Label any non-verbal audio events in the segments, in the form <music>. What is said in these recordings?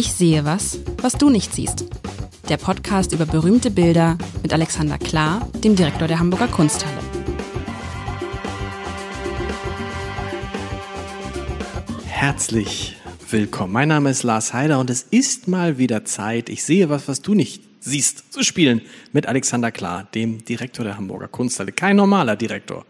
Ich sehe was, was du nicht siehst. Der Podcast über berühmte Bilder mit Alexander Klar, dem Direktor der Hamburger Kunsthalle. Herzlich willkommen. Mein Name ist Lars Heider und es ist mal wieder Zeit. Ich sehe was, was du nicht siehst, zu spielen mit Alexander Klar, dem Direktor der Hamburger Kunsthalle. Kein normaler Direktor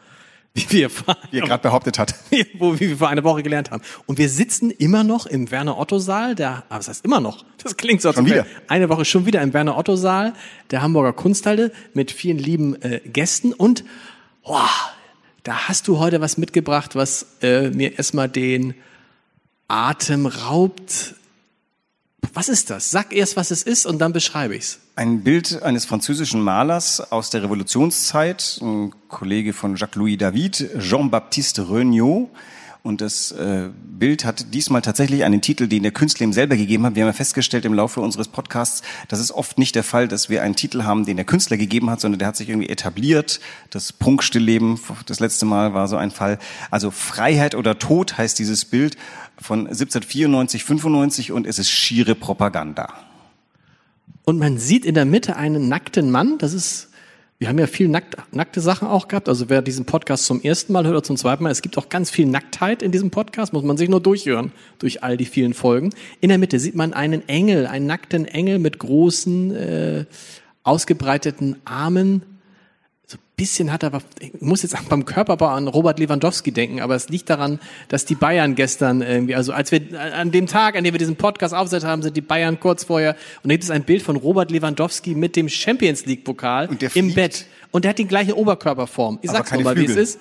wie wir, <laughs> wie er gerade behauptet hat. <laughs> Wo, wie wir vor einer Woche gelernt haben. Und wir sitzen immer noch im Werner-Otto-Saal, der, ah, was heißt immer noch? Das klingt so, als schon wieder. eine Woche schon wieder im Werner-Otto-Saal der Hamburger Kunsthalle mit vielen lieben äh, Gästen und, boah, da hast du heute was mitgebracht, was äh, mir erstmal den Atem raubt. Was ist das? Sag erst, was es ist und dann beschreibe ich's. Ein Bild eines französischen Malers aus der Revolutionszeit, ein Kollege von Jacques-Louis David, Jean-Baptiste Regnault. Und das äh, Bild hat diesmal tatsächlich einen Titel, den der Künstler ihm selber gegeben hat. Wir haben ja festgestellt im Laufe unseres Podcasts, das ist oft nicht der Fall, dass wir einen Titel haben, den der Künstler gegeben hat, sondern der hat sich irgendwie etabliert. Das Prunkstillleben, das letzte Mal war so ein Fall. Also Freiheit oder Tod heißt dieses Bild von 1794, 95 und es ist schiere Propaganda. Und man sieht in der Mitte einen nackten Mann. Das ist, wir haben ja viel nackt, nackte Sachen auch gehabt. Also wer diesen Podcast zum ersten Mal hört oder zum zweiten Mal, es gibt auch ganz viel Nacktheit in diesem Podcast, muss man sich nur durchhören durch all die vielen Folgen. In der Mitte sieht man einen Engel, einen nackten Engel mit großen, äh, ausgebreiteten Armen bisschen hat er, ich muss jetzt beim Körperbau an Robert Lewandowski denken, aber es liegt daran, dass die Bayern gestern irgendwie, also als wir an dem Tag, an dem wir diesen Podcast aufgesetzt haben, sind die Bayern kurz vorher und da gibt es ein Bild von Robert Lewandowski mit dem Champions League Pokal im Bett und der hat die gleiche Oberkörperform. Ich sag's mal, wie es ist.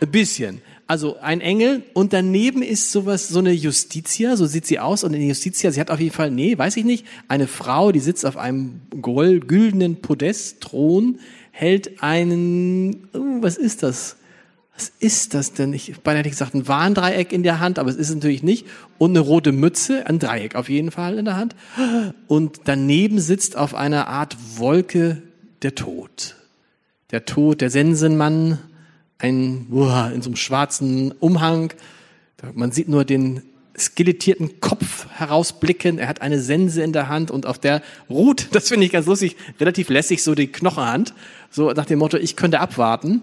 Ein bisschen. Also ein Engel und daneben ist sowas, so eine Justitia, so sieht sie aus. Und in Justitia, sie hat auf jeden Fall, nee, weiß ich nicht, eine Frau, die sitzt auf einem gold, güldenen Podest, Thron, hält einen, oh, was ist das? Was ist das denn? Ich beinahe hätte gesagt, ein Warndreieck in der Hand, aber es ist natürlich nicht. Und eine rote Mütze, ein Dreieck auf jeden Fall in der Hand. Und daneben sitzt auf einer Art Wolke der Tod. Der Tod, der Sensenmann, ein, uah, in so einem schwarzen Umhang. Man sieht nur den skelettierten Kopf herausblicken. Er hat eine Sense in der Hand und auf der ruht, <laughs> das finde ich ganz lustig, relativ lässig, so die Knochenhand. So nach dem Motto, ich könnte abwarten.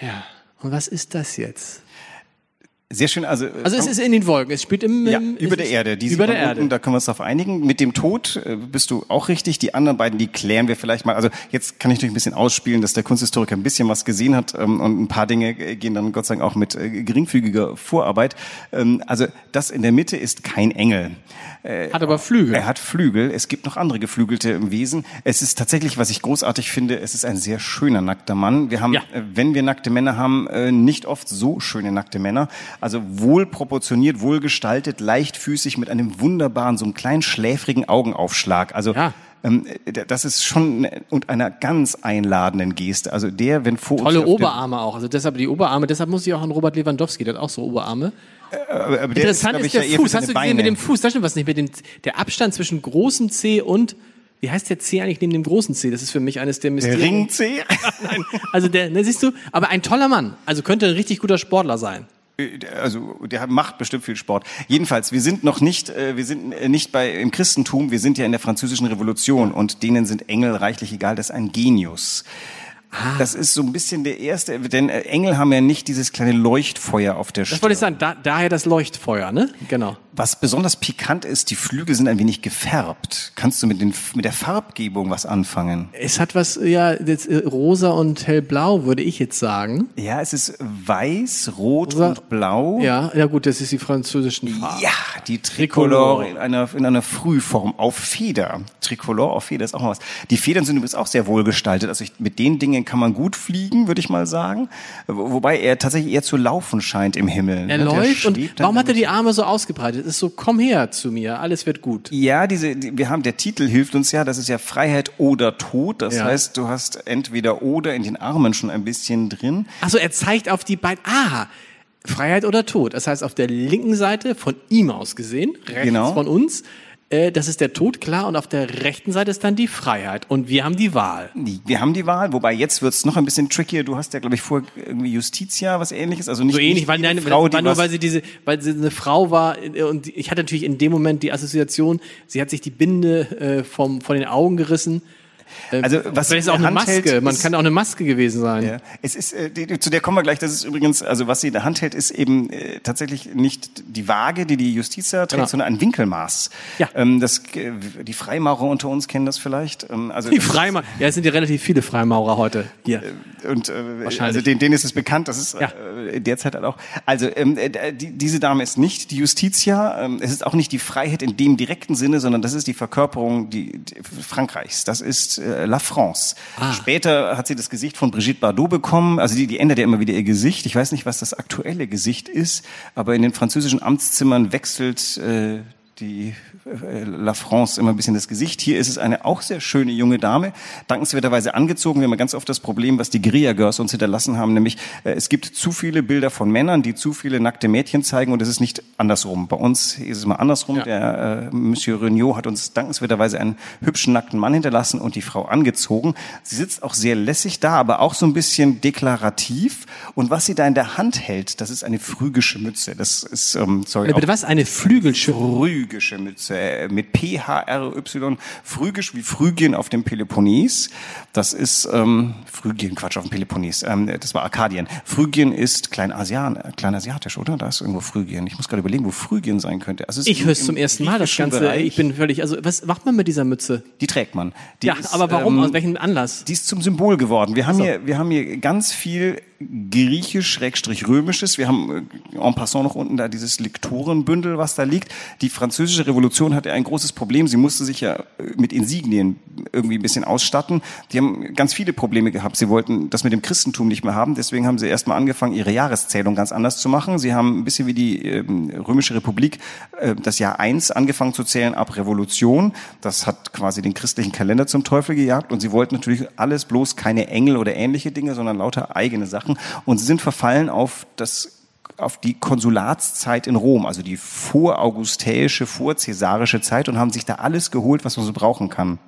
Ja, und was ist das jetzt? Sehr schön, also. Also es ist in den Wolken, es spielt im, ja, über der Erde. Die über der Erde. Unten, da können wir uns darauf einigen. Mit dem Tod äh, bist du auch richtig. Die anderen beiden, die klären wir vielleicht mal. Also jetzt kann ich natürlich ein bisschen ausspielen, dass der Kunsthistoriker ein bisschen was gesehen hat ähm, und ein paar Dinge gehen dann Gott sei Dank auch mit äh, geringfügiger Vorarbeit. Ähm, also das in der Mitte ist kein Engel. Äh, hat aber Flügel. Er hat Flügel. Es gibt noch andere geflügelte Wesen. Es ist tatsächlich, was ich großartig finde, es ist ein sehr schöner nackter Mann. Wir haben, ja. äh, wenn wir nackte Männer haben, äh, nicht oft so schöne nackte Männer. Also wohl proportioniert, wohl gestaltet, leichtfüßig mit einem wunderbaren, so einem kleinen schläfrigen Augenaufschlag. Also ja ähm, das ist schon und einer ganz einladenden Geste. Also der, wenn vor Tolle Oberarme auch. Also deshalb die Oberarme, deshalb muss ich auch an Robert Lewandowski, der hat auch so Oberarme. Aber, aber Interessant ist, ist der Fuß. Hast du gesehen mit dem Fuß? Das stimmt was nicht. Mit dem, der Abstand zwischen großem C und wie heißt der C eigentlich neben dem großen C? Das ist für mich eines der Mysterien. Der Ring C? <laughs> Nein, also der, ne, siehst du, aber ein toller Mann. Also könnte ein richtig guter Sportler sein. Äh, also der macht bestimmt viel Sport. Jedenfalls, wir sind noch nicht, äh, wir sind nicht bei im Christentum, wir sind ja in der französischen Revolution und denen sind Engel reichlich egal, das ist ein Genius. Ah. Das ist so ein bisschen der erste, denn äh, Engel haben ja nicht dieses kleine Leuchtfeuer auf der Stirn. Das wollte ich sagen, da, daher das Leuchtfeuer, ne? Genau. Was besonders pikant ist, die Flügel sind ein wenig gefärbt. Kannst du mit, den, mit der Farbgebung was anfangen? Es hat was, ja, jetzt, äh, rosa und hellblau, würde ich jetzt sagen. Ja, es ist weiß, rot rosa, und blau. Ja, ja gut, das ist die französischen Farben. Ja, die Tricolore in einer, in einer Frühform auf Feder. Tricolore auf Feder ist auch mal was. Die Federn sind übrigens auch sehr wohl gestaltet. Also ich, mit den Dingen kann man gut fliegen, würde ich mal sagen. Wobei er tatsächlich eher zu laufen scheint im Himmel. Er ne? läuft und warum hat er die Arme so ausgebreitet? Es ist so, komm her zu mir, alles wird gut. Ja, diese, die, wir haben, der Titel hilft uns ja, das ist ja Freiheit oder Tod. Das ja. heißt, du hast entweder oder in den Armen schon ein bisschen drin. Also er zeigt auf die beiden, ah, Freiheit oder Tod. Das heißt, auf der linken Seite von ihm aus gesehen, rechts genau. von uns, Äh, das ist der Tod, klar, und auf der rechten Seite ist dann die Freiheit. Und wir haben die Wahl. Wir haben die Wahl, wobei jetzt wird's noch ein bisschen trickier. Du hast ja, glaube ich, vor irgendwie Justitia, was ähnliches. Also nicht, so ähnlich, nicht weil, nein, Frau, war nur, weil sie diese, weil sie eine Frau war äh, und ich hatte natürlich in dem Moment die Assoziation, sie hat sich die Binde äh, vom, von den Augen gerissen also was Vielleicht ist auch eine Maske. Hält, Man kann auch eine Maske gewesen sein. Ja. Es ist, äh, die, zu der kommen wir gleich. Das ist übrigens, also was sie in der Hand hält, ist eben äh, tatsächlich nicht die Waage, die die Justiz trägt, genau. sondern ein Winkelmaß. Ja. Ähm, das, äh, die Freimaurer unter uns kennen das vielleicht. Ähm, also die Freimaurer. Ja, es sind ja relativ viele Freimaurer heute hier. Äh, und äh, also denen, denen ist es bekannt. Das ist ja. äh, derzeit halt auch. Also ähm, äh, die, diese Dame ist nicht die Justitia. Ähm, es ist auch nicht die Freiheit in dem direkten Sinne, sondern das ist die Verkörperung die, die Frankreichs. Das ist äh, La France. Ah. Später hat sie das Gesicht von Brigitte Bardot bekommen. Also die, die ändert ja immer wieder ihr Gesicht. Ich weiß nicht, was das aktuelle Gesicht ist, aber in den französischen Amtszimmern wechselt äh, die La France immer ein bisschen das Gesicht. Hier ist es eine auch sehr schöne junge Dame, dankenswerterweise angezogen. Wir haben ganz oft das Problem, was die Guerilla Girls uns hinterlassen haben, nämlich äh, es gibt zu viele Bilder von Männern, die zu viele nackte Mädchen zeigen und es ist nicht andersrum. Bei uns ist es mal andersrum. Ja. Der äh, Monsieur Regnault hat uns dankenswerterweise einen hübschen nackten Mann hinterlassen und die Frau angezogen. Sie sitzt auch sehr lässig da, aber auch so ein bisschen deklarativ. Und was sie da in der Hand hält, das ist eine phrygische Mütze. Das ist, ähm, sorry. Bitte was? Eine Flügelschütze? phrygische Mütze, äh, mit P-H-R-Y, phrygisch wie Phrygien auf dem Peloponnes. Das ist, ähm, Phrygien, Quatsch, auf dem Peloponnes, ähm, das war Arkadien. Phrygien ist Kleinasian, Kleinasiatisch, oder? Da ist irgendwo Phrygien. Ich muss gerade überlegen, wo Phrygien sein könnte. Also ich höre es zum ersten Mal, das Ganze. Bereich. Ich bin völlig, also was macht man mit dieser Mütze? Die trägt man. Die ja, ist, aber warum? Ähm, Aus welchem Anlass? Die ist zum Symbol geworden. Wir haben so. hier, wir haben hier ganz viel griechisch-römisches. Wir haben äh, en passant noch unten da dieses Lektorenbündel, was da liegt. Die französische Revolution hatte ein großes Problem. Sie musste sich ja äh, mit Insignien irgendwie ein bisschen ausstatten. Die haben ganz viele Probleme gehabt. Sie wollten das mit dem Christentum nicht mehr haben. Deswegen haben sie erstmal angefangen, ihre Jahreszählung ganz anders zu machen. Sie haben ein bisschen wie die äh, römische Republik äh, das Jahr eins angefangen zu zählen ab Revolution. Das hat quasi den christlichen Kalender zum Teufel gejagt. Und sie wollten natürlich alles bloß keine Engel oder ähnliche Dinge, sondern lauter eigene Sachen. Und sie sind verfallen auf das auf die Konsulatszeit in Rom, also die voraugustäische, vorzäsarische Zeit und haben sich da alles geholt, was man so brauchen kann.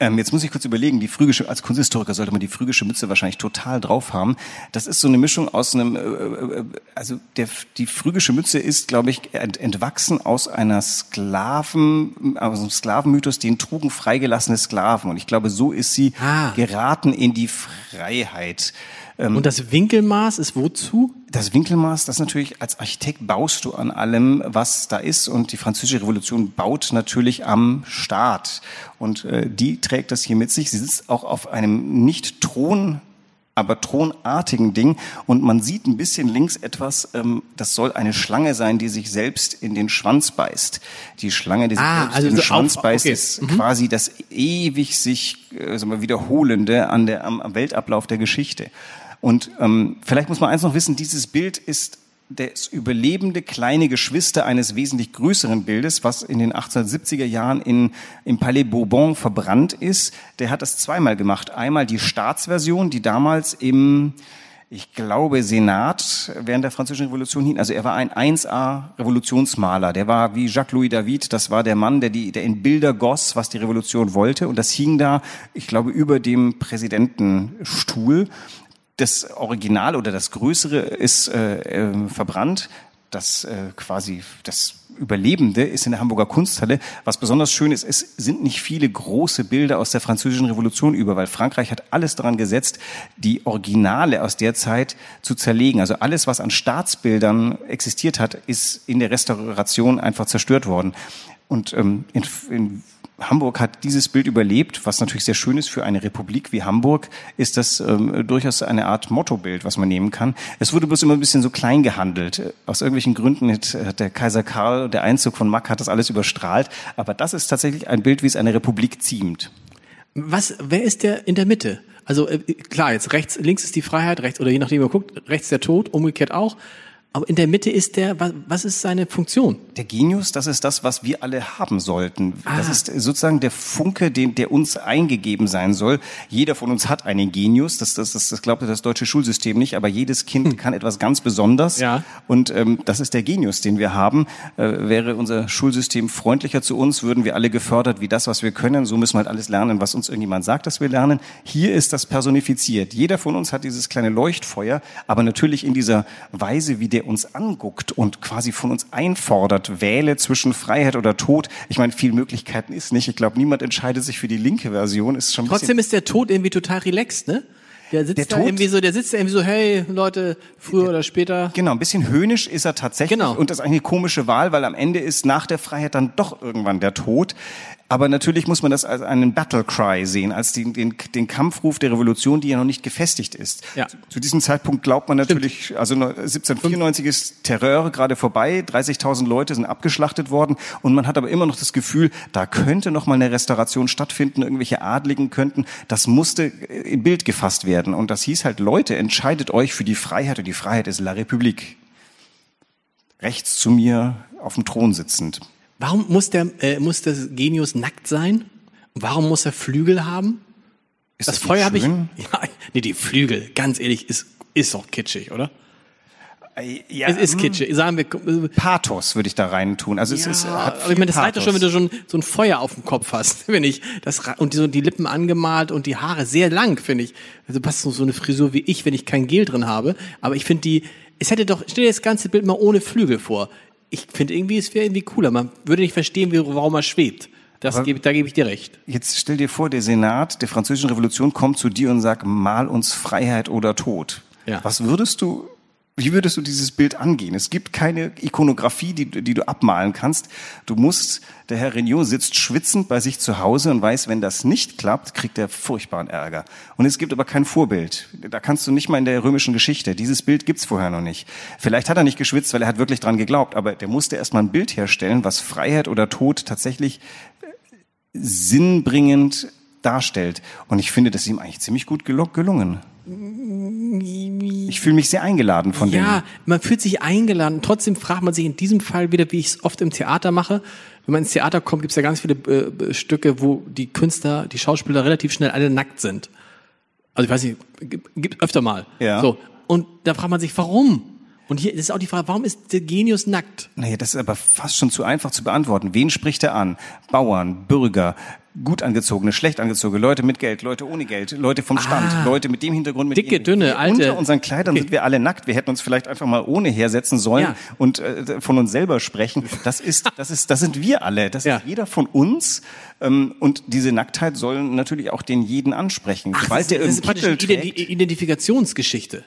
Ähm, jetzt muss ich kurz überlegen, die phrygische, als Kunsthistoriker sollte man die phrygische Mütze wahrscheinlich total drauf haben. Das ist so eine Mischung aus einem, äh, äh also der, die phrygische Mütze ist, glaube ich, ent, entwachsen aus einer Sklaven, aus einem Sklavenmythos, den trugen freigelassene Sklaven. Und ich glaube, so ist sie ah. geraten in die Freiheit. Ähm, Und das Winkelmaß ist wozu? Das Winkelmaß, das natürlich als Architekt baust du an allem, was da ist. Und die Französische Revolution baut natürlich am Staat. Und äh, die trägt das hier mit sich. Sie sitzt auch auf einem nicht Thron aber thronartigen Ding. Und man sieht ein bisschen links etwas, ähm, das soll eine Schlange sein, die sich selbst in den Schwanz beißt. Die Schlange, die sich ah, selbst also in den Schwanz auf, beißt, okay. ist mhm. quasi das ewig sich äh, sagen wir, wiederholende an der, am, am Weltablauf der Geschichte. Und ähm, vielleicht muss man eins noch wissen, dieses Bild ist das überlebende kleine Geschwister eines wesentlich größeren Bildes, was in den 1870er Jahren in, im Palais Bourbon verbrannt ist. Der hat das zweimal gemacht. Einmal die Staatsversion, die damals im, ich glaube, Senat während der Französischen Revolution hing. Also er war ein 1A Revolutionsmaler. Der war wie Jacques-Louis David. Das war der Mann, der, die, der in Bilder goss, was die Revolution wollte. Und das hing da, ich glaube, über dem Präsidentenstuhl das Original oder das Größere ist äh, äh, verbrannt. Das äh, quasi das Überlebende ist in der Hamburger Kunsthalle. Was besonders schön ist, es sind nicht viele große Bilder aus der Französischen Revolution über, weil Frankreich hat alles daran gesetzt, die Originale aus der Zeit zu zerlegen. Also alles, was an Staatsbildern existiert hat, ist in der Restauration einfach zerstört worden. Und ähm, in, in Hamburg hat dieses Bild überlebt, was natürlich sehr schön ist für eine Republik wie Hamburg, ist das ähm, durchaus eine Art Mottobild, was man nehmen kann. Es wurde bloß immer ein bisschen so klein gehandelt. Aus irgendwelchen Gründen hat, hat der Kaiser Karl, der Einzug von Mack hat das alles überstrahlt. Aber das ist tatsächlich ein Bild, wie es eine Republik ziemt. Was, wer ist der in der Mitte? Also äh, klar, jetzt rechts, links ist die Freiheit, rechts, oder je nachdem, man guckt, rechts der Tod, umgekehrt auch. Aber in der Mitte ist der, was, ist seine Funktion? Der Genius, das ist das, was wir alle haben sollten. Ah. Das ist sozusagen der Funke, den, der uns eingegeben sein soll. Jeder von uns hat einen Genius. Das, das, das, das glaubt das deutsche Schulsystem nicht, aber jedes Kind kann etwas ganz Besonderes. Ja. Und ähm, das ist der Genius, den wir haben. Äh, wäre unser Schulsystem freundlicher zu uns, würden wir alle gefördert wie das, was wir können. So müssen wir halt alles lernen, was uns irgendjemand sagt, dass wir lernen. Hier ist das personifiziert. Jeder von uns hat dieses kleine Leuchtfeuer, aber natürlich in dieser Weise, wie der uns anguckt und quasi von uns einfordert, wähle zwischen Freiheit oder Tod. Ich meine, viel Möglichkeiten ist nicht. Ich glaube, niemand entscheidet sich für die linke Version. Ist schon Trotzdem ist der Tod irgendwie total relaxed, ne? Der sitzt Der da Tod? irgendwie so, der sitzt da irgendwie so, hey Leute, früher oder später. Genau, ein bisschen höhnisch ist er tatsächlich. Genau. Und das ist eigentlich eine komische Wahl, weil am Ende ist nach der Freiheit dann doch irgendwann der Tod. Aber natürlich muss man das als einen Battle Cry sehen, als den, den, den Kampfruf der Revolution, die ja noch nicht gefestigt ist. Ja. Zu, zu diesem Zeitpunkt glaubt man natürlich, also 1794 ist Terror gerade vorbei, 30.000 Leute sind abgeschlachtet worden und man hat aber immer noch das Gefühl, da könnte noch mal eine Restauration stattfinden, irgendwelche Adligen könnten, das musste in Bild gefasst werden. Und das hieß halt, Leute, entscheidet euch für die Freiheit und die Freiheit ist La République. Rechts zu mir auf dem Thron sitzend. Warum muss der, äh, muss das Genius nackt sein? Warum muss er Flügel haben? Ist das nicht Feuer habe ich. <laughs> Ja, nee, die Flügel, ganz ehrlich, ist, ist doch kitschig, oder? Ja, Es ist mm, kitschig. Sagen wir, äh, Pathos würde ich da rein tun. Also es ist, hat aber ich meine, das reicht doch schon, wenn du schon so ein Feuer auf dem Kopf hast, <laughs> finde ich. Das, und die, so die Lippen angemalt und die Haare sehr lang, finde ich. Also passt so so eine Frisur wie ich, wenn ich kein Gel drin habe. Aber ich finde die, es hätte doch, stell dir das ganze Bild mal ohne Flügel vor. Ich finde irgendwie, es wäre irgendwie cooler. Man würde nicht verstehen, wie, warum er schwebt. Das gebe, da gebe ich dir recht. Jetzt stell dir vor, der Senat der französischen Revolution kommt zu dir und sagt, mal uns Freiheit oder Tod. Ja. Was würdest du, wie würdest du dieses Bild angehen? Es gibt keine Ikonografie, die, die du abmalen kannst. Du musst, der Herr Regnault sitzt schwitzend bei sich zu Hause und weiß, wenn das nicht klappt, kriegt er furchtbaren Ärger. Und es gibt aber kein Vorbild. Da kannst du nicht mal in der römischen Geschichte. Dieses Bild gibt's vorher noch nicht. Vielleicht hat er nicht geschwitzt, weil er hat wirklich dran geglaubt, aber der musste erstmal ein Bild herstellen, was Freiheit oder Tod tatsächlich sinnbringend darstellt. Und ich finde, das ist ihm eigentlich ziemlich gut gelungen. Ich fühle mich sehr eingeladen von dem. Ja, man fühlt sich eingeladen. Trotzdem fragt man sich in diesem Fall wieder, wie ich es oft im Theater mache. Wenn man ins Theater kommt, gibt es ja ganz viele äh, Stücke, wo die Künstler, die Schauspieler relativ schnell alle nackt sind. Also ich weiß nicht, gibt, gibt öfter mal. Ja. So. Und da fragt man sich, warum? Und hier ist auch die Frage, warum ist der Genius nackt? Naja, das ist aber fast schon zu einfach zu beantworten. Wen spricht er an? Bauern, Bürger, gut angezogene, schlecht angezogene, Leute mit Geld, Leute ohne Geld, Leute vom Stand, Leute mit dem Hintergrund, mit Ah. Dicke, dem- dünne, wir alte. Unter unseren Kleidern Okay. sind wir alle nackt. Wir hätten uns vielleicht einfach mal ohne hersetzen sollen Ja. und äh, von uns selber sprechen. Das ist, das ist, das sind wir alle. Das Ja. ist jeder von uns. Ähm, und diese Nacktheit soll natürlich auch den jeden ansprechen. Sobald der das ist praktisch Kittel trägt, Identi Identifikationsgeschichte.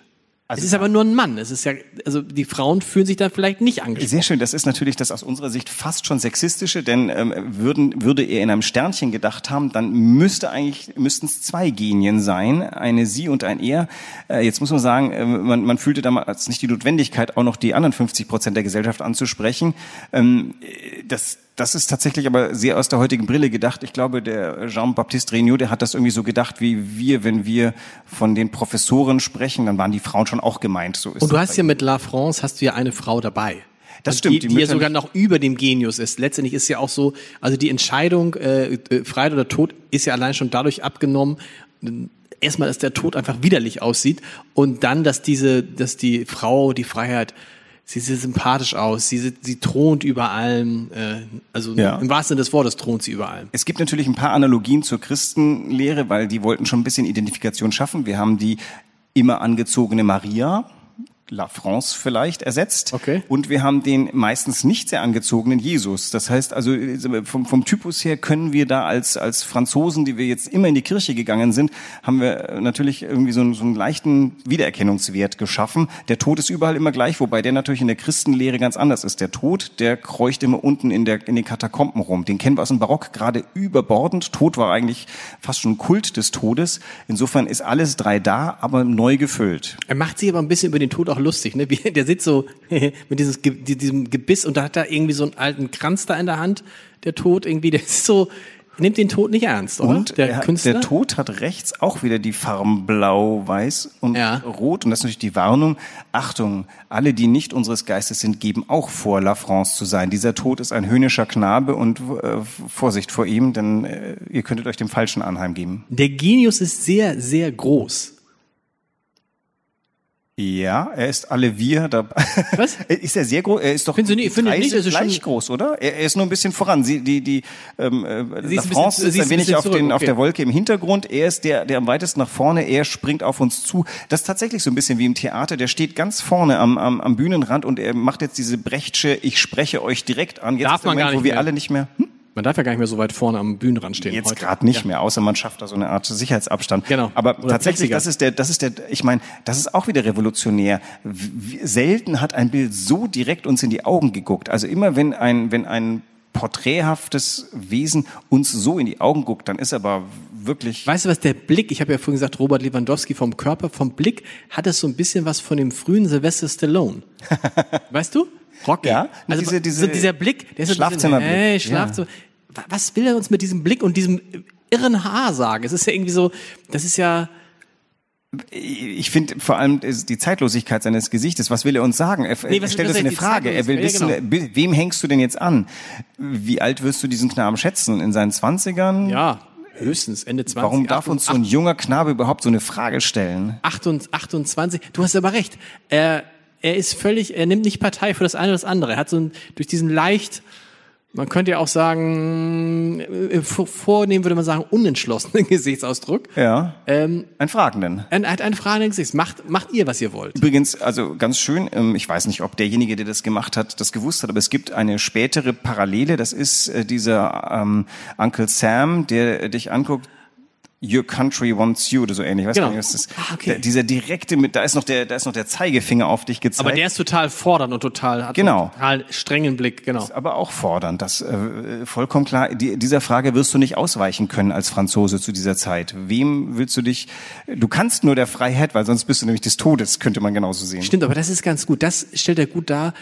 Also es ist aber nur ein Mann. Es ist ja, also die Frauen fühlen sich da vielleicht nicht angesprochen. Sehr schön. Das ist natürlich das aus unserer Sicht fast schon sexistische, denn ähm, würden, würde er in einem Sternchen gedacht haben, dann müsste eigentlich müssten es zwei Genien sein, eine sie und ein er. Äh, jetzt muss man sagen, äh, man, man fühlte damals nicht die Notwendigkeit, auch noch die anderen 50 Prozent der Gesellschaft anzusprechen. Ähm, äh, das das ist tatsächlich aber sehr aus der heutigen Brille gedacht. Ich glaube, der Jean-Baptiste Regnault, der hat das irgendwie so gedacht, wie wir, wenn wir von den Professoren sprechen, dann waren die Frauen schon auch gemeint. So ist Und du hast ja mit La France hast du ja eine Frau dabei. Das stimmt, Die, die die, ja sogar noch über dem Genius ist. Letztendlich ist ja auch so, also die Entscheidung, äh, äh, Freiheit oder Tod, ist ja allein schon dadurch abgenommen, erstmal, dass der Tod einfach widerlich aussieht und dann, dass diese, dass die Frau die Freiheit, sie sieht sympathisch aus, sie, sie thront über allem, äh, also Ja. im wahrsten Sinne des Wortes thront sie über allem. Es gibt natürlich ein paar Analogien zur Christenlehre, weil die wollten schon ein bisschen Identifikation schaffen. Wir haben die immer angezogene Maria, La France vielleicht ersetzt. Okay. Und wir haben den meistens nicht sehr angezogenen Jesus. Das heißt also, vom, vom Typus her können wir da als, als Franzosen, die wir jetzt immer in die Kirche gegangen sind, haben wir natürlich irgendwie so einen, so einen leichten Wiedererkennungswert geschaffen. Der Tod ist überall immer gleich, wobei der natürlich in der Christenlehre ganz anders ist. Der Tod, der kreucht immer unten in, der, in den Katakomben rum. Den kennen wir aus dem Barock gerade überbordend. Tod war eigentlich fast schon ein Kult des Todes. Insofern ist alles drei da, aber neu gefüllt. Er macht sich aber ein bisschen über den Tod auch lustig, ne? Der sitzt so <laughs> mit dieses, diesem Gebiss und da hat er irgendwie so einen alten Kranz da in der Hand, der Tod irgendwie, der ist so, nimmt den Tod nicht ernst, oder? Und der, der Tod hat rechts auch wieder die Farben blau, weiß und Ja. rot. Und das ist natürlich die Warnung. Achtung, alle, die nicht unseres Geistes sind, geben auch vor, La France zu sein. Dieser Tod ist ein höhnischer Knabe und äh, Vorsicht vor ihm, denn äh, ihr könntet euch dem Falschen anheimgeben. Der Genius ist sehr, sehr groß. Ja, er ist alle wir dabei. Was? <laughs> ist er sehr groß? Er ist doch du nicht- findest du nicht, ist gleich groß, oder? Er, er ist nur ein bisschen voran. Sie, die, die, ähm, äh, Sie La bisschen- France sie ist ein wenig bisschen auf, den, auf okay. der Wolke im Hintergrund. Er ist der, der am weitesten nach vorne. Er springt auf uns zu. Das ist tatsächlich so ein bisschen wie im Theater. Der steht ganz vorne am, am, am Bühnenrand und er macht jetzt diese Brechtsche, ich spreche euch direkt an. Jetzt Darf ist der man gar Moment, wo nicht wir mehr. alle nicht mehr, hm? Man darf ja gar nicht mehr so weit vorne am Bühnenrand stehen. Jetzt gerade nicht mehr, außer man schafft da so eine Art Sicherheitsabstand. Genau. Aber Oder tatsächlich, das ist der, das ist der, ich meine, das ist auch wieder revolutionär. Selten hat ein Bild so direkt uns in die Augen geguckt. Also immer wenn ein, wenn ein porträthaftes Wesen uns so in die Augen guckt, dann ist aber wirklich. Weißt du was, der Blick, ich habe ja vorhin gesagt, Robert Lewandowski vom Körper, vom Blick hat es so ein bisschen was von dem frühen Sylvester Stallone. <laughs> weißt du? Rocky. Ja, also diese- diese so dieser Blick, der ist Schlafzimmerblick, Hey, ja. Schlafzimmer. Wa- Was will er uns mit diesem Blick und diesem irren Haar sagen? Es ist ja irgendwie so, das ist ja, Ich finde vor allem die Zeitlosigkeit seines Gesichtes. Was will er uns sagen? Er, Nee, was- stellt uns eine Frage. Er will wissen, ja, be- wem hängst du denn jetzt an? Wie alt wirst du diesen Knaben schätzen? In seinen Zwanzigern? ja, höchstens Ende 20. Warum darf uns so ein junger Knabe überhaupt so eine Frage stellen? 28, 28, du hast aber recht. Er, er ist völlig, er nimmt nicht Partei für das eine oder das andere. Er hat so ein, durch diesen leicht, man könnte ja auch sagen, äh, vor- vornehmen würde man sagen, unentschlossenen <laughs> Gesichtsausdruck. Ja. Ähm, Ein Fragenden. er hat eine Frage im Gesicht. Macht, macht ihr, was ihr wollt. Übrigens, also ganz schön, ähm, ich weiß nicht, ob derjenige, der das gemacht hat, das gewusst hat, aber es gibt eine spätere Parallele, das ist äh, dieser ähm, Uncle Sam, der dich anguckt, Your country wants you oder so ähnlich. Weißt Genau. du, was das ist? Ah, okay. der, dieser direkte, mit, da ist noch der, da ist noch der Zeigefinger auf dich gezeigt. Aber der ist total fordernd und total, hat Genau. total strengen Blick, genau. aber auch fordernd. Das äh, vollkommen klar. Die, dieser Frage wirst du nicht ausweichen können als Franzose zu dieser Zeit. Wem willst du dich? Du kannst nur der Freiheit, weil sonst bist du nämlich des Todes. Könnte man genauso sehen. Stimmt, aber das ist ganz gut. Das stellt er gut dar.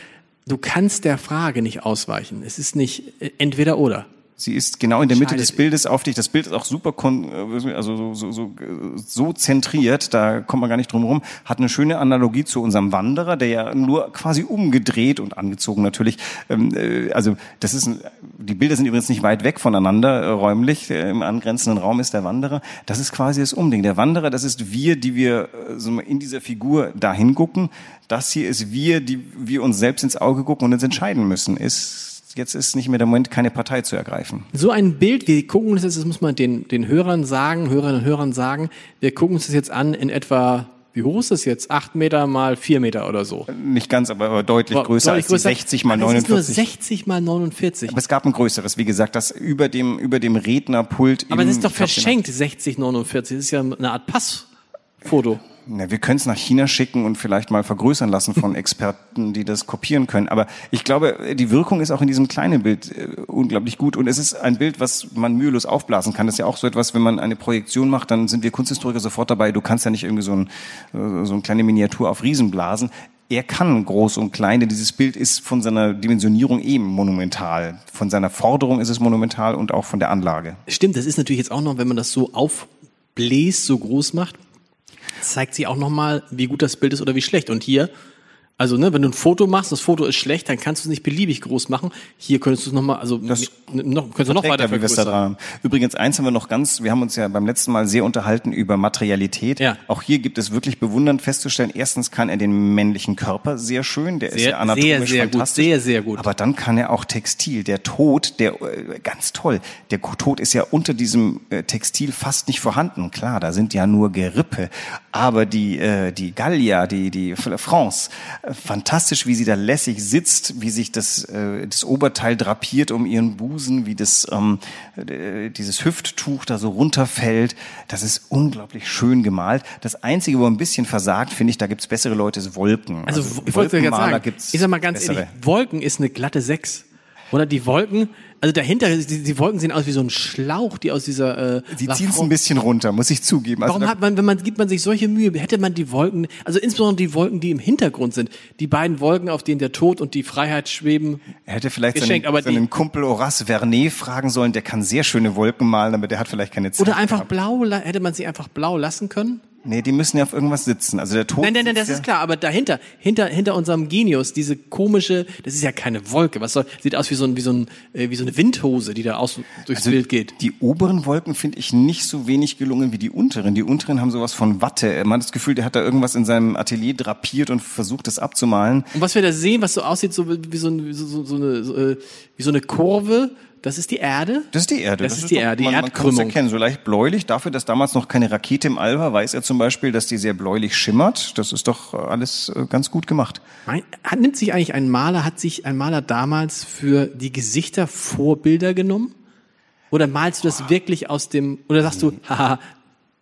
Du kannst der Frage nicht ausweichen. Es ist nicht äh, entweder oder. Sie ist genau in der Mitte des Bildes auf dich. Das Bild ist auch super, kon also so, so, so, zentriert, da kommt man gar nicht drum rum. Hat eine schöne Analogie zu unserem Wanderer, der ja nur quasi umgedreht und angezogen natürlich. Ähm, äh, also das ist, ein, die Bilder sind übrigens nicht weit weg voneinander äh, räumlich. Äh, Im angrenzenden Raum ist der Wanderer. Das ist quasi das Umding. Der Wanderer, das ist wir, die wir in dieser Figur dahin gucken. Das hier ist wir, die wir uns selbst ins Auge gucken und uns entscheiden müssen. Ist jetzt ist nicht mehr der Moment, keine Partei zu ergreifen. So ein Bild, wir gucken uns das, das muss man den, den Hörern sagen, Hörerinnen und Hörern sagen, wir gucken uns das jetzt an in etwa, wie hoch ist das jetzt? Acht Meter mal vier Meter oder so. Nicht ganz, aber, aber deutlich größer Deutlich als die 60 mal Aber es ist nur 49. 60 mal 49. Aber es gab ein größeres, wie gesagt, das über dem, über dem Rednerpult. Aber das ist doch verschenkt, 60, 49. Das ist ja eine Art Passfoto. Na, wir können es nach China schicken und vielleicht mal vergrößern lassen von <laughs> Experten, die das kopieren können. Aber ich glaube, die Wirkung ist auch in diesem kleinen Bild äh, unglaublich gut. Und es ist ein Bild, was man mühelos aufblasen kann. Das ist ja auch so etwas, wenn man eine Projektion macht, dann sind wir Kunsthistoriker sofort dabei. Du kannst ja nicht irgendwie so, ein, äh, so eine kleine Miniatur auf Riesen blasen. Er kann groß und klein, denn dieses Bild ist von seiner Dimensionierung eben monumental. Von seiner Forderung ist es monumental und auch von der Anlage. Stimmt, das ist natürlich jetzt auch noch, wenn man das so aufbläst, so groß macht, zeigt sie auch nochmal, wie gut das Bild ist oder wie schlecht. Und hier, also ne, wenn du ein Foto machst, das Foto ist schlecht, dann kannst du es nicht beliebig groß machen. Hier könntest du es nochmal, also Das noch, könntest du noch weiter vergrößern. Übrigens, eins haben wir noch ganz, wir haben uns ja beim letzten Mal sehr unterhalten über Materialität. Ja. Auch hier gibt es wirklich bewundernd festzustellen, erstens kann er den männlichen Körper sehr schön, der ist Sehr, ja anatomisch sehr, sehr gut, fantastisch. sehr, sehr gut. Aber dann kann er auch Textil. Der Tod, der, äh, ganz toll, der Tod ist ja unter diesem äh, Textil fast nicht vorhanden. Klar, da sind ja nur Gerippe. Aber die, äh, die Gallia, die, die France, fantastisch, wie sie da lässig sitzt, wie sich das, äh, das Oberteil drapiert um ihren Busen, wie das, ähm, äh, dieses Hüfttuch da so runterfällt. Das ist unglaublich schön gemalt. Das Einzige, wo ein bisschen versagt, finde ich, da gibt's bessere Leute, ist Wolken. Also, ich wollte Wolkenmaler sagen, ich sag mal ganz bessere. ehrlich, Wolken ist eine glatte Sechs. Oder die Wolken, also dahinter, die, die Wolken sehen aus wie so ein Schlauch, die aus dieser. Äh, Sie ziehen es ein bisschen runter, muss ich zugeben. Also Warum hat man, wenn man, gibt man sich solche Mühe, hätte man die Wolken, also insbesondere die Wolken, die im Hintergrund sind, die beiden Wolken, auf denen der Tod und die Freiheit schweben. Er hätte vielleicht Geschenkt, seinen, aber die- seinen Kumpel Horace Vernet fragen sollen, der kann sehr schöne Wolken malen, aber der hat vielleicht keine Zeit. Oder einfach gehabt. blau, la- hätte man sie einfach blau lassen können? Nee, die müssen ja auf irgendwas sitzen. Also der Tod. Nein, nein, nein, das ja, ist klar, aber dahinter, hinter, hinter unserem Genius, diese komische, das ist ja keine Wolke, was soll, sieht aus wie so ein, wie so ein, äh, wie so eine Windhose, die da aus, durchs Also Bild geht. Die oberen Wolken finde ich nicht so wenig gelungen wie die unteren. Die unteren haben sowas von Watte. Man hat das Gefühl, der hat da irgendwas in seinem Atelier drapiert und versucht, das abzumalen. Und was wir da sehen, was so aussieht, so wie so, ein, so, so, so, eine, so, äh, wie so eine Kurve, das ist die Erde. Das ist die Erde. Das ist die doch- Erde, die man, man kann es Erdkrümmung. erkennen, so leicht bläulich. Dafür, dass damals noch keine Rakete im All war, weiß er zum Beispiel, dass die sehr bläulich schimmert. Das ist doch äh, alles äh, ganz gut gemacht. Mein, hat, nimmt sich eigentlich ein Maler, hat sich ein Maler damals für die Gesichter Vorbilder genommen? Oder malst du das wirklich aus dem, oder sagst du, haha,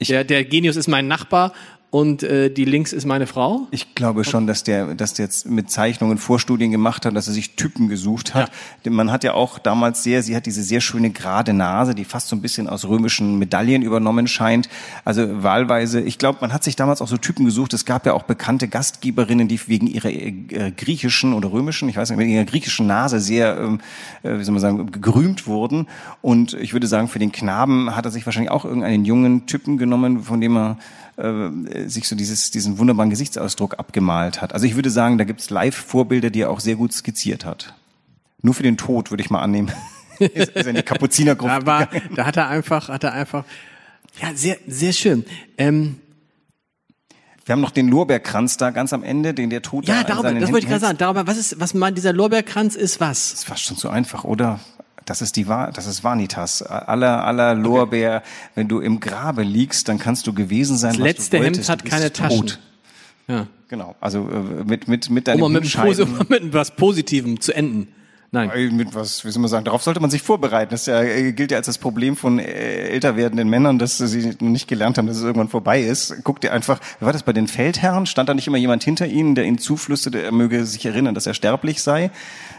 der, der Genius ist mein Nachbar und äh, die links ist meine Frau? Ich glaube schon, dass der, dass der jetzt mit Zeichnungen Vorstudien gemacht hat, dass er sich Typen gesucht hat. Denn Man hat ja auch damals sehr, sie hat diese sehr schöne gerade Nase, die fast so ein bisschen aus römischen Medaillen übernommen scheint. Also wahlweise, ich glaube, man hat sich damals auch so Typen gesucht. Es gab ja auch bekannte Gastgeberinnen, die wegen ihrer äh, griechischen oder römischen, ich weiß nicht, wegen ihrer griechischen Nase sehr, ähm, äh, wie soll man sagen, gerühmt wurden. Und ich würde sagen, für den Knaben hat er sich wahrscheinlich auch irgendeinen jungen Typen genommen, von dem er äh, sich so dieses, diesen wunderbaren Gesichtsausdruck abgemalt hat. Also ich würde sagen, da gibt's Live-Vorbilder, die er auch sehr gut skizziert hat. Nur für den Tod, würde ich mal annehmen. <laughs> ist, ist in die Kapuzinergruppe Da war, da hat er einfach, hat er einfach, ja, sehr, sehr schön. Ähm, Wir haben noch den Lorbeerkranz da ganz am Ende, den der Tod da ja, in darüber, das wollte ich gerade sagen. Darüber, was ist, was meint dieser Lorbeerkranz ist was? Das ist fast schon zu einfach, oder? Das ist die das ist Vanitas. Aller, aller Lorbeer, wenn du im Grabe liegst, dann kannst du gewesen sein, Das was letzte du Hemd wolltest. hat Du bist keine Taschen. tot. Ja. Genau. Also äh, mit mit mit deinem Um mit, mal <laughs> mit was Positivem zu enden. Nein. Mit was, wie soll man sagen, darauf sollte man sich vorbereiten. Das ist ja, äh, gilt ja als das Problem von äh, älter werdenden Männern, dass sie noch nicht gelernt haben, dass es irgendwann vorbei ist. Guck dir einfach, wie war das bei den Feldherren? Stand da nicht immer jemand hinter ihnen, der ihnen zuflüsterte, er möge sich erinnern, dass er sterblich sei?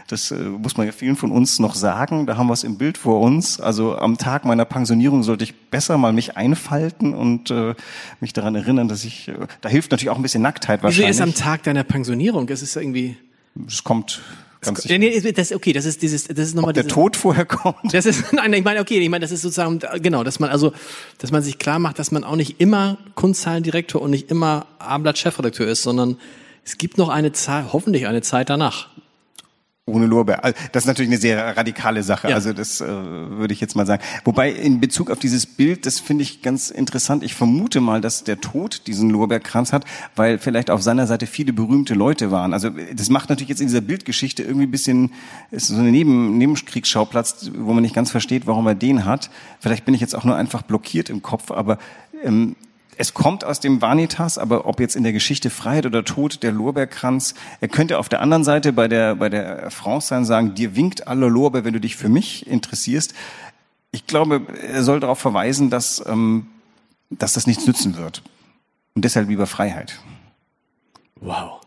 Das äh, muss man ja vielen von uns noch sagen. Da haben wir es im Bild vor uns. Also am Tag meiner Pensionierung sollte ich besser mal mich einfalten und äh, mich daran erinnern, dass ich, äh, da hilft natürlich auch ein bisschen Nacktheit Wieso wahrscheinlich. erst am Tag deiner Pensionierung? Es ist irgendwie. das kommt ganz Ja, nee, das, okay, das ist dieses, das ist nochmal der dieses, Tod vorher kommt. Das ist, <laughs> nein, ich meine, okay, ich meine, das ist sozusagen, genau, dass man also, dass man sich klar macht, dass man auch nicht immer Kunsthallendirektor und nicht immer Abendblatt-Chefredakteur ist, sondern es gibt noch eine Zeit, hoffentlich eine Zeit danach. Ohne Lorbeer. Also, Das ist natürlich eine sehr radikale Sache. Ja. Also das äh, würde ich jetzt mal sagen. Wobei in Bezug auf dieses Bild, das finde ich ganz interessant. Ich vermute mal, dass der Tod diesen Lorbeerkranz hat, weil vielleicht auf seiner Seite viele berühmte Leute waren. Also das macht natürlich jetzt in dieser Bildgeschichte irgendwie ein bisschen ist so ein Neben Nebenkriegsschauplatz, wo man nicht ganz versteht, warum er den hat. Vielleicht bin ich jetzt auch nur einfach blockiert im Kopf, aber ähm, es kommt aus dem Vanitas, aber ob jetzt in der Geschichte Freiheit oder Tod, der Lorbeerkranz, er könnte auf der anderen Seite bei der, bei der France sein sagen, dir winkt alle Lorbeer, wenn du dich für mich interessierst. Ich glaube, er soll darauf verweisen, dass, ähm, dass das nichts nützen wird. Und deshalb lieber Freiheit. Wow.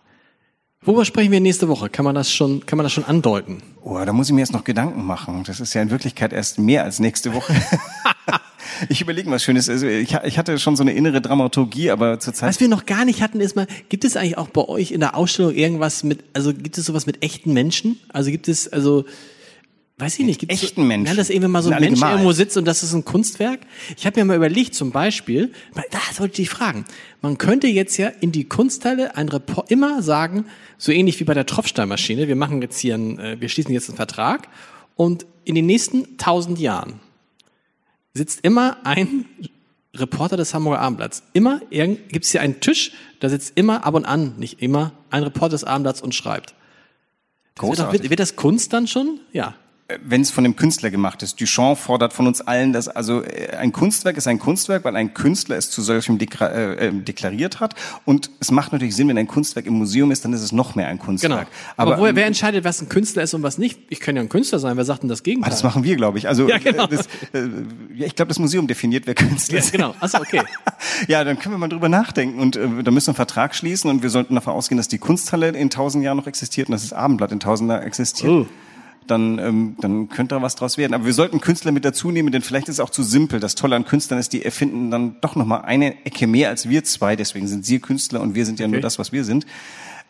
Worüber sprechen wir nächste Woche? Kann man das schon, kann man das schon andeuten? Oh, da muss ich mir jetzt noch Gedanken machen. Das ist ja in Wirklichkeit erst mehr als nächste Woche. <laughs> ich überlege was Schönes. Also ich, ich hatte schon so eine innere Dramaturgie, aber zurzeit Was wir noch gar nicht hatten, ist mal, gibt es eigentlich auch bei euch in der Ausstellung irgendwas mit, also gibt es sowas mit echten Menschen? Also gibt es, also, weiß ich nicht, gibt es echten Menschen? Ja, dass irgendwie mal so ein Mensch gemalt? irgendwo sitzt und das ist ein Kunstwerk. Ich habe mir mal überlegt, zum Beispiel, das wollte ich dich fragen, man könnte jetzt ja in die Kunsthalle ein Report immer sagen, so ähnlich wie bei der Tropfsteinmaschine, wir machen jetzt hier einen, äh, wir schließen jetzt einen Vertrag und in den nächsten tausend Jahren sitzt immer ein Reporter des Hamburger Abendblatts. Immer gibt es hier einen Tisch, da sitzt immer ab und an, nicht immer, ein Reporter des Abendblatts und schreibt. Das wird, doch, wird, wird das Kunst dann schon? Ja. Wenn es von dem Künstler gemacht ist. Duchamp fordert von uns allen, dass also äh, ein Kunstwerk ist ein Kunstwerk, weil ein Künstler es zu solchem dekra äh, äh, deklariert hat. Und es macht natürlich Sinn, wenn ein Kunstwerk im Museum ist, dann ist es noch mehr ein Genau. Kunstwerk. Aber, Aber, woher, wer entscheidet, was ein Künstler ist und was nicht? Ich kann ja ein Künstler sein. Wer sagt denn das ah, Gegenteil? das machen wir, glaube ich. Also Ja, genau. äh, das, äh, ja, ich glaube, das Museum definiert, wer Künstler ja, ist. genau. Achso, okay. <laughs> Ja, dann können wir mal drüber nachdenken und äh, da müssen wir einen Vertrag schließen und wir sollten davon ausgehen, dass die Kunsthalle in tausend Jahren noch existiert und dass das Abendblatt in tausend Jahren existiert. Oh. Dann, ähm, dann könnte da was draus werden. Aber wir sollten Künstler mit dazu nehmen, denn vielleicht ist es auch zu simpel. Das Tolle an Künstlern ist, die erfinden dann doch nochmal eine Ecke mehr als wir zwei. Deswegen sind sie Künstler und wir sind ja okay. nur das, was wir sind.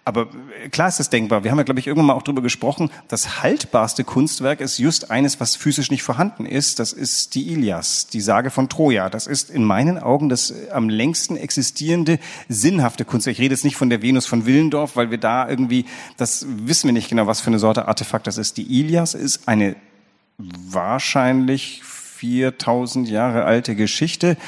Aber äh, klar ist es denkbar. Wir haben ja, glaube ich, irgendwann mal auch darüber gesprochen. Das haltbarste Kunstwerk ist just eines, was physisch nicht vorhanden ist. Das ist die Ilias, die Sage von Troja. Das ist in meinen Augen das äh, am längsten existierende sinnhafte Kunstwerk. Ich rede jetzt nicht von der Venus von Willendorf, weil wir da irgendwie, das wissen wir nicht genau, was für eine Sorte Artefakt das ist. Die Ilias ist eine wahrscheinlich 4000 Jahre alte Geschichte,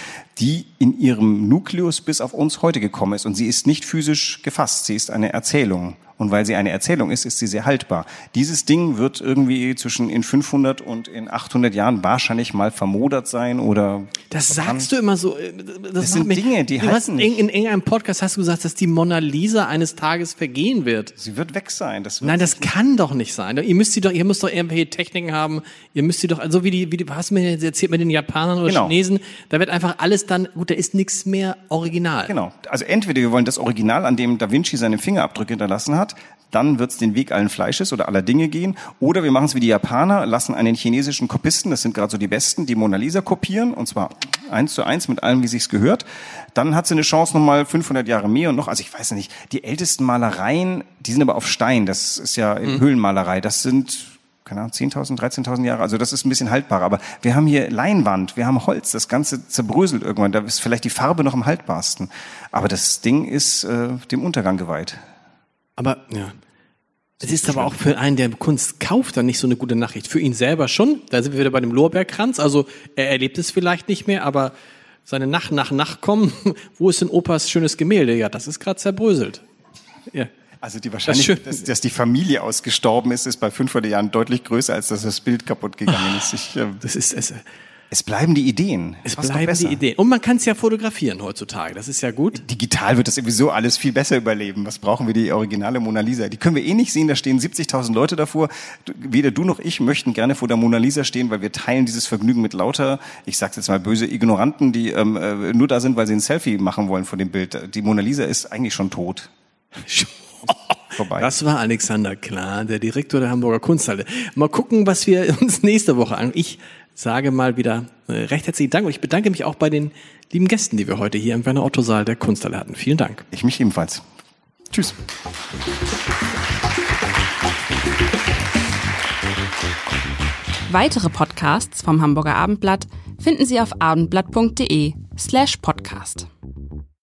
die in ihrem Nukleus bis auf uns heute gekommen ist. Und sie ist nicht physisch gefasst, sie ist eine Erzählung. Und weil sie eine Erzählung ist, ist sie sehr haltbar. Dieses Ding wird irgendwie zwischen in 500 und in 800 Jahren wahrscheinlich mal vermodert sein oder. Das sagst du immer so. Äh, das, das sind mich, Dinge, die du hast in, in irgendeinem Podcast hast du gesagt, dass die Mona Lisa eines Tages vergehen wird. Sie wird weg sein. Das wird Nein, das kann doch nicht sein. Ihr müsst sie doch, ihr müsst doch irgendwelche Techniken haben. Ihr müsst sie doch, also wie die, wie die, hast du mir erzählt mit den Japanern oder genau. Chinesen, da wird einfach alles dann, gut, da ist nichts mehr original. Genau. Also entweder wir wollen das Original, an dem Da Vinci seine Fingerabdrücke hinterlassen hat, dann wird es den Weg allen Fleisches oder aller Dinge gehen. Oder wir machen es wie die Japaner, lassen einen chinesischen Kopisten, das sind gerade so die Besten, die Mona Lisa kopieren, und zwar eins zu eins mit allem, wie sich's gehört. Dann hat sie eine Chance nochmal 500 Jahre mehr und noch, also ich weiß nicht, die ältesten Malereien, die sind aber auf Stein, das ist ja mhm. Höhlenmalerei, das sind keine Ahnung, 10.000, 13.000 Jahre, also das ist ein bisschen haltbarer. Aber wir haben hier Leinwand, wir haben Holz, das Ganze zerbröselt irgendwann, da ist vielleicht die Farbe noch am haltbarsten. Aber das Ding ist äh, dem Untergang geweiht. Aber ja. Es ist aber auch für einen, der Kunst kauft, dann nicht so eine gute Nachricht. Für ihn selber schon. Da sind wir wieder bei dem Lorbeerkranz. Also er erlebt es vielleicht nicht mehr, aber seine Nacht nach Nacht kommen, <laughs> wo ist denn Opas schönes Gemälde? Ja, das ist gerade zerbröselt. Ja. Also die Wahrscheinlichkeit, das dass, dass, die Familie ausgestorben ist, ist bei 500 Jahren deutlich größer, als dass das Bild kaputt gegangen ist. Ich, äh, das ist es. Es bleiben die Ideen. Es bleiben die Ideen. Und man kann es ja fotografieren heutzutage. Das ist ja gut. Digital wird das sowieso alles viel besser überleben. Was brauchen wir die originale Mona Lisa? Die können wir eh nicht sehen. Da stehen 70.000 Leute davor. Weder du noch ich möchten gerne vor der Mona Lisa stehen, weil wir teilen dieses Vergnügen mit lauter, ich sag's jetzt mal böse Ignoranten, die ähm, äh, nur da sind, weil sie ein Selfie machen wollen von dem Bild. Die Mona Lisa ist eigentlich schon tot. <laughs> <laughs> Vorbei. Das war Alexander Klar, der Direktor der Hamburger Kunsthalle. Mal gucken, was wir <laughs> uns nächste Woche an. Ich sage mal wieder äh, recht herzlichen Dank und ich bedanke mich auch bei den lieben Gästen, die wir heute hier im Werner Otto Saal der Kunsthalle hatten. Vielen Dank. Ich mich ebenfalls. Tschüss. Weitere Podcasts vom Hamburger Abendblatt finden Sie auf abendblatt.de slash podcast.